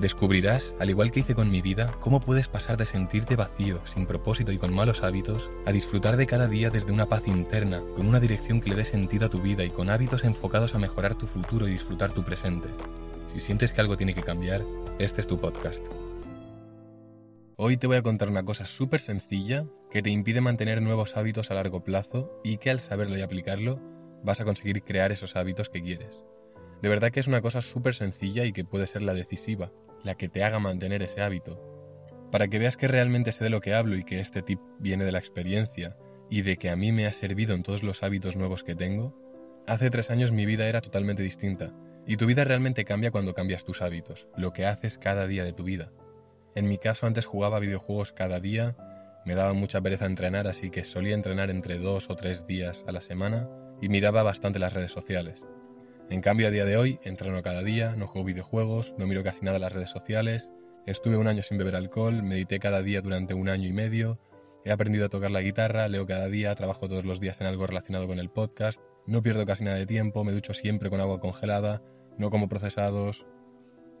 Descubrirás, al igual que hice con mi vida, cómo puedes pasar de sentirte vacío, sin propósito y con malos hábitos, a disfrutar de cada día desde una paz interna, con una dirección que le dé sentido a tu vida y con hábitos enfocados a mejorar tu futuro y disfrutar tu presente. Si sientes que algo tiene que cambiar, este es tu podcast. Hoy te voy a contar una cosa súper sencilla que te impide mantener nuevos hábitos a largo plazo y que al saberlo y aplicarlo vas a conseguir crear esos hábitos que quieres. De verdad que es una cosa súper sencilla y que puede ser la decisiva, la que te haga mantener ese hábito. Para que veas que realmente sé de lo que hablo y que este tip viene de la experiencia y de que a mí me ha servido en todos los hábitos nuevos que tengo, hace tres años mi vida era totalmente distinta y tu vida realmente cambia cuando cambias tus hábitos, lo que haces cada día de tu vida. En mi caso antes jugaba videojuegos cada día, me daba mucha pereza entrenar así que solía entrenar entre dos o tres días a la semana y miraba bastante las redes sociales. En cambio, a día de hoy entreno cada día, no juego videojuegos, no miro casi nada las redes sociales, estuve un año sin beber alcohol, medité cada día durante un año y medio, he aprendido a tocar la guitarra, leo cada día, trabajo todos los días en algo relacionado con el podcast, no pierdo casi nada de tiempo, me ducho siempre con agua congelada, no como procesados.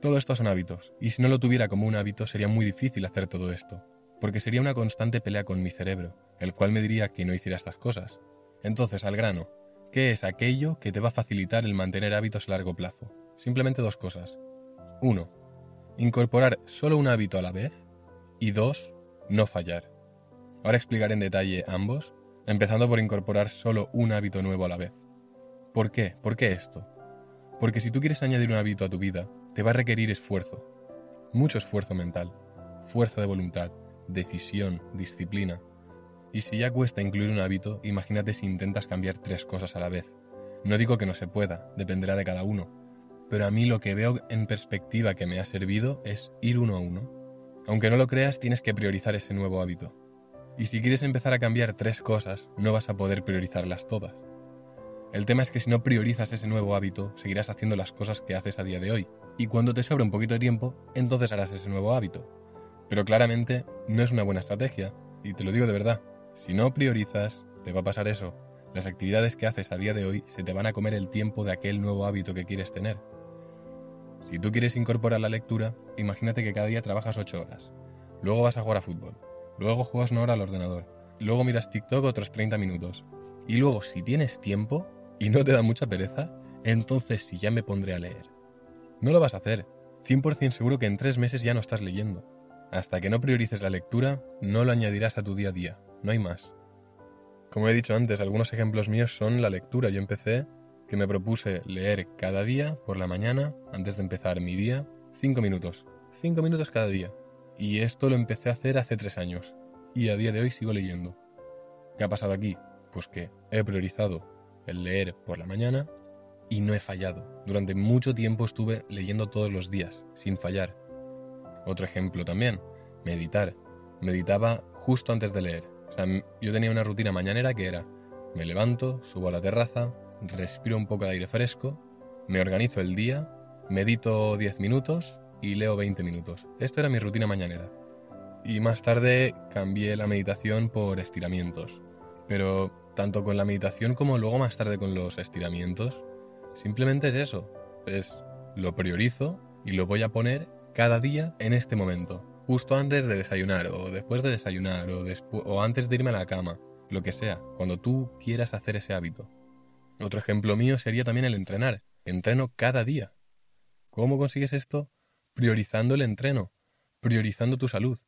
Todo esto son hábitos, y si no lo tuviera como un hábito sería muy difícil hacer todo esto, porque sería una constante pelea con mi cerebro, el cual me diría que no hiciera estas cosas. Entonces, al grano, ¿Qué es aquello que te va a facilitar el mantener hábitos a largo plazo? Simplemente dos cosas. Uno, Incorporar solo un hábito a la vez. Y dos, No fallar. Ahora explicaré en detalle ambos, empezando por incorporar solo un hábito nuevo a la vez. ¿Por qué? ¿Por qué esto? Porque si tú quieres añadir un hábito a tu vida, te va a requerir esfuerzo. Mucho esfuerzo mental, fuerza de voluntad, decisión, disciplina. Y si ya cuesta incluir un hábito, imagínate si intentas cambiar tres cosas a la vez. No digo que no se pueda, dependerá de cada uno. Pero a mí lo que veo en perspectiva que me ha servido es ir uno a uno. Aunque no lo creas, tienes que priorizar ese nuevo hábito. Y si quieres empezar a cambiar tres cosas, no vas a poder priorizarlas todas. El tema es que si no priorizas ese nuevo hábito, seguirás haciendo las cosas que haces a día de hoy. Y cuando te sobra un poquito de tiempo, entonces harás ese nuevo hábito. Pero claramente no es una buena estrategia, y te lo digo de verdad. Si no priorizas, te va a pasar eso. Las actividades que haces a día de hoy se te van a comer el tiempo de aquel nuevo hábito que quieres tener. Si tú quieres incorporar la lectura, imagínate que cada día trabajas 8 horas. Luego vas a jugar a fútbol. Luego juegas una hora al ordenador. Luego miras TikTok otros 30 minutos. Y luego, si tienes tiempo y no te da mucha pereza, entonces sí ya me pondré a leer. No lo vas a hacer. 100% seguro que en 3 meses ya no estás leyendo. Hasta que no priorices la lectura, no lo añadirás a tu día a día no hay más. Como he dicho antes, algunos ejemplos míos son la lectura. Yo empecé que me propuse leer cada día por la mañana, antes de empezar mi día, cinco minutos. Cinco minutos cada día. Y esto lo empecé a hacer hace tres años. Y a día de hoy sigo leyendo. ¿Qué ha pasado aquí? Pues que he priorizado el leer por la mañana y no he fallado. Durante mucho tiempo estuve leyendo todos los días, sin fallar. Otro ejemplo también, meditar. Meditaba justo antes de leer yo tenía una rutina mañanera que era, me levanto, subo a la terraza, respiro un poco de aire fresco, me organizo el día, medito 10 minutos y leo 20 minutos. Esto era mi rutina mañanera. Y más tarde cambié la meditación por estiramientos. Pero tanto con la meditación como luego más tarde con los estiramientos, simplemente es eso. Es lo priorizo y lo voy a poner cada día en este momento justo antes de desayunar o después de desayunar o, o antes de irme a la cama, lo que sea, cuando tú quieras hacer ese hábito. Otro ejemplo mío sería también el entrenar. Entreno cada día. ¿Cómo consigues esto? Priorizando el entreno, priorizando tu salud.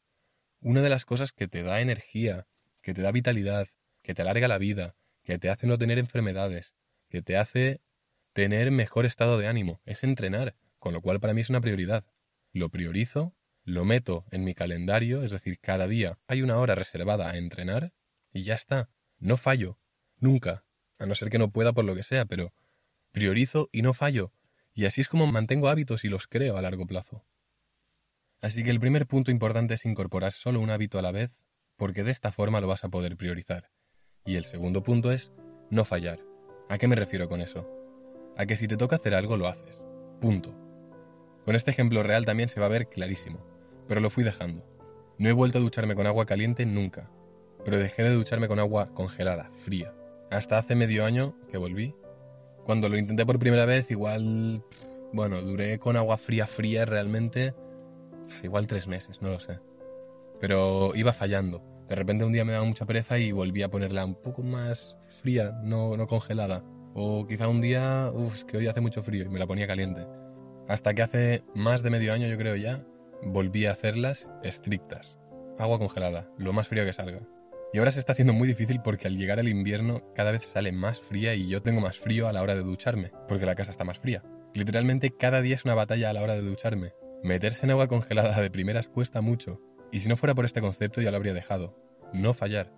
Una de las cosas que te da energía, que te da vitalidad, que te alarga la vida, que te hace no tener enfermedades, que te hace tener mejor estado de ánimo, es entrenar, con lo cual para mí es una prioridad. Lo priorizo lo meto en mi calendario, es decir, cada día hay una hora reservada a entrenar y ya está. No fallo. Nunca. A no ser que no pueda por lo que sea, pero priorizo y no fallo. Y así es como mantengo hábitos y los creo a largo plazo. Así que el primer punto importante es incorporar solo un hábito a la vez, porque de esta forma lo vas a poder priorizar. Y el segundo punto es no fallar. ¿A qué me refiero con eso? A que si te toca hacer algo lo haces. Punto. Con este ejemplo real también se va a ver clarísimo, pero lo fui dejando. No he vuelto a ducharme con agua caliente nunca, pero dejé de ducharme con agua congelada, fría. Hasta hace medio año que volví. Cuando lo intenté por primera vez, igual... Bueno, duré con agua fría, fría realmente... Igual tres meses, no lo sé. Pero iba fallando. De repente un día me daba mucha pereza y volví a ponerla un poco más fría, no, no congelada. O quizá un día, uff, que hoy hace mucho frío y me la ponía caliente. Hasta que hace más de medio año, yo creo ya, volví a hacerlas estrictas. Agua congelada, lo más frío que salga. Y ahora se está haciendo muy difícil porque al llegar el invierno cada vez sale más fría y yo tengo más frío a la hora de ducharme, porque la casa está más fría. Literalmente cada día es una batalla a la hora de ducharme. Meterse en agua congelada de primeras cuesta mucho, y si no fuera por este concepto ya lo habría dejado. No fallar.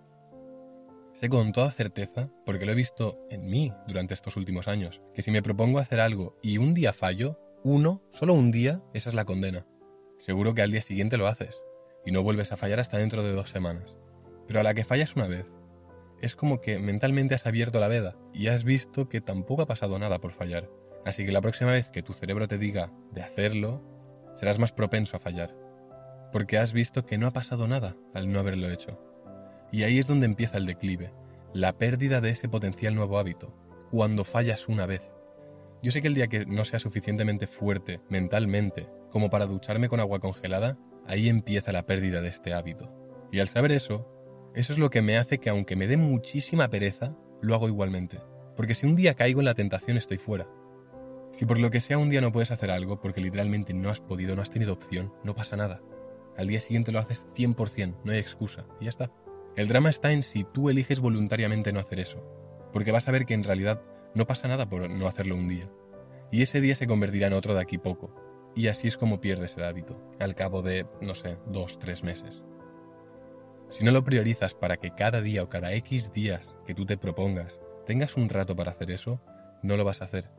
Sé con toda certeza, porque lo he visto en mí durante estos últimos años, que si me propongo hacer algo y un día fallo, uno, solo un día, esa es la condena. Seguro que al día siguiente lo haces, y no vuelves a fallar hasta dentro de dos semanas. Pero a la que fallas una vez, es como que mentalmente has abierto la veda y has visto que tampoco ha pasado nada por fallar. Así que la próxima vez que tu cerebro te diga de hacerlo, serás más propenso a fallar. Porque has visto que no ha pasado nada al no haberlo hecho. Y ahí es donde empieza el declive, la pérdida de ese potencial nuevo hábito, cuando fallas una vez. Yo sé que el día que no sea suficientemente fuerte mentalmente como para ducharme con agua congelada, ahí empieza la pérdida de este hábito. Y al saber eso, eso es lo que me hace que aunque me dé muchísima pereza, lo hago igualmente. Porque si un día caigo en la tentación estoy fuera. Si por lo que sea un día no puedes hacer algo porque literalmente no has podido, no has tenido opción, no pasa nada. Al día siguiente lo haces 100%, no hay excusa, y ya está. El drama está en si tú eliges voluntariamente no hacer eso, porque vas a ver que en realidad no pasa nada por no hacerlo un día. Y ese día se convertirá en otro de aquí poco, y así es como pierdes el hábito, al cabo de, no sé, dos, tres meses. Si no lo priorizas para que cada día o cada X días que tú te propongas tengas un rato para hacer eso, no lo vas a hacer.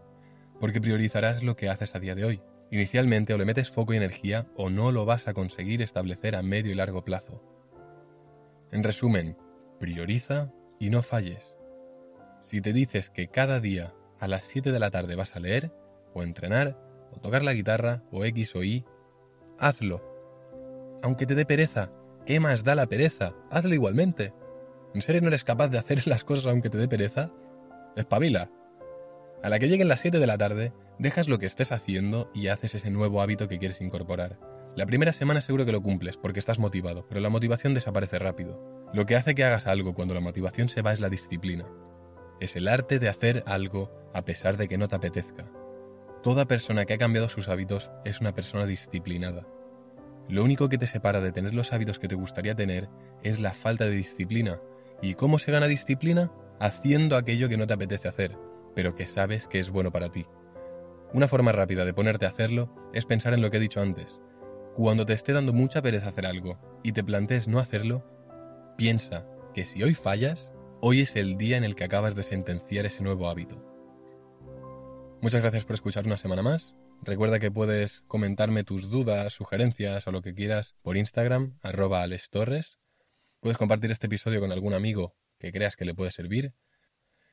Porque priorizarás lo que haces a día de hoy. Inicialmente o le metes foco y energía o no lo vas a conseguir establecer a medio y largo plazo. En resumen, prioriza y no falles. Si te dices que cada día a las 7 de la tarde vas a leer, o entrenar, o tocar la guitarra, o X o Y, hazlo. Aunque te dé pereza, ¿Qué más da la pereza? Hazlo igualmente. ¿En serio no eres capaz de hacer las cosas aunque te dé pereza? Espabila. A la que lleguen las 7 de la tarde, dejas lo que estés haciendo y haces ese nuevo hábito que quieres incorporar. La primera semana seguro que lo cumples porque estás motivado, pero la motivación desaparece rápido. Lo que hace que hagas algo cuando la motivación se va es la disciplina. Es el arte de hacer algo a pesar de que no te apetezca. Toda persona que ha cambiado sus hábitos es una persona disciplinada. Lo único que te separa de tener los hábitos que te gustaría tener es la falta de disciplina. ¿Y cómo se gana disciplina? Haciendo aquello que no te apetece hacer, pero que sabes que es bueno para ti. Una forma rápida de ponerte a hacerlo es pensar en lo que he dicho antes. Cuando te esté dando mucha pereza hacer algo y te plantees no hacerlo, piensa que si hoy fallas, hoy es el día en el que acabas de sentenciar ese nuevo hábito. Muchas gracias por escuchar una semana más Recuerda que puedes comentarme tus dudas, sugerencias o lo que quieras por Instagram, arroba alestorres. Puedes compartir este episodio con algún amigo que creas que le puede servir.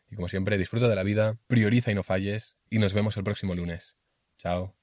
Y como siempre, disfruta de la vida, prioriza y no falles, y nos vemos el próximo lunes. Chao.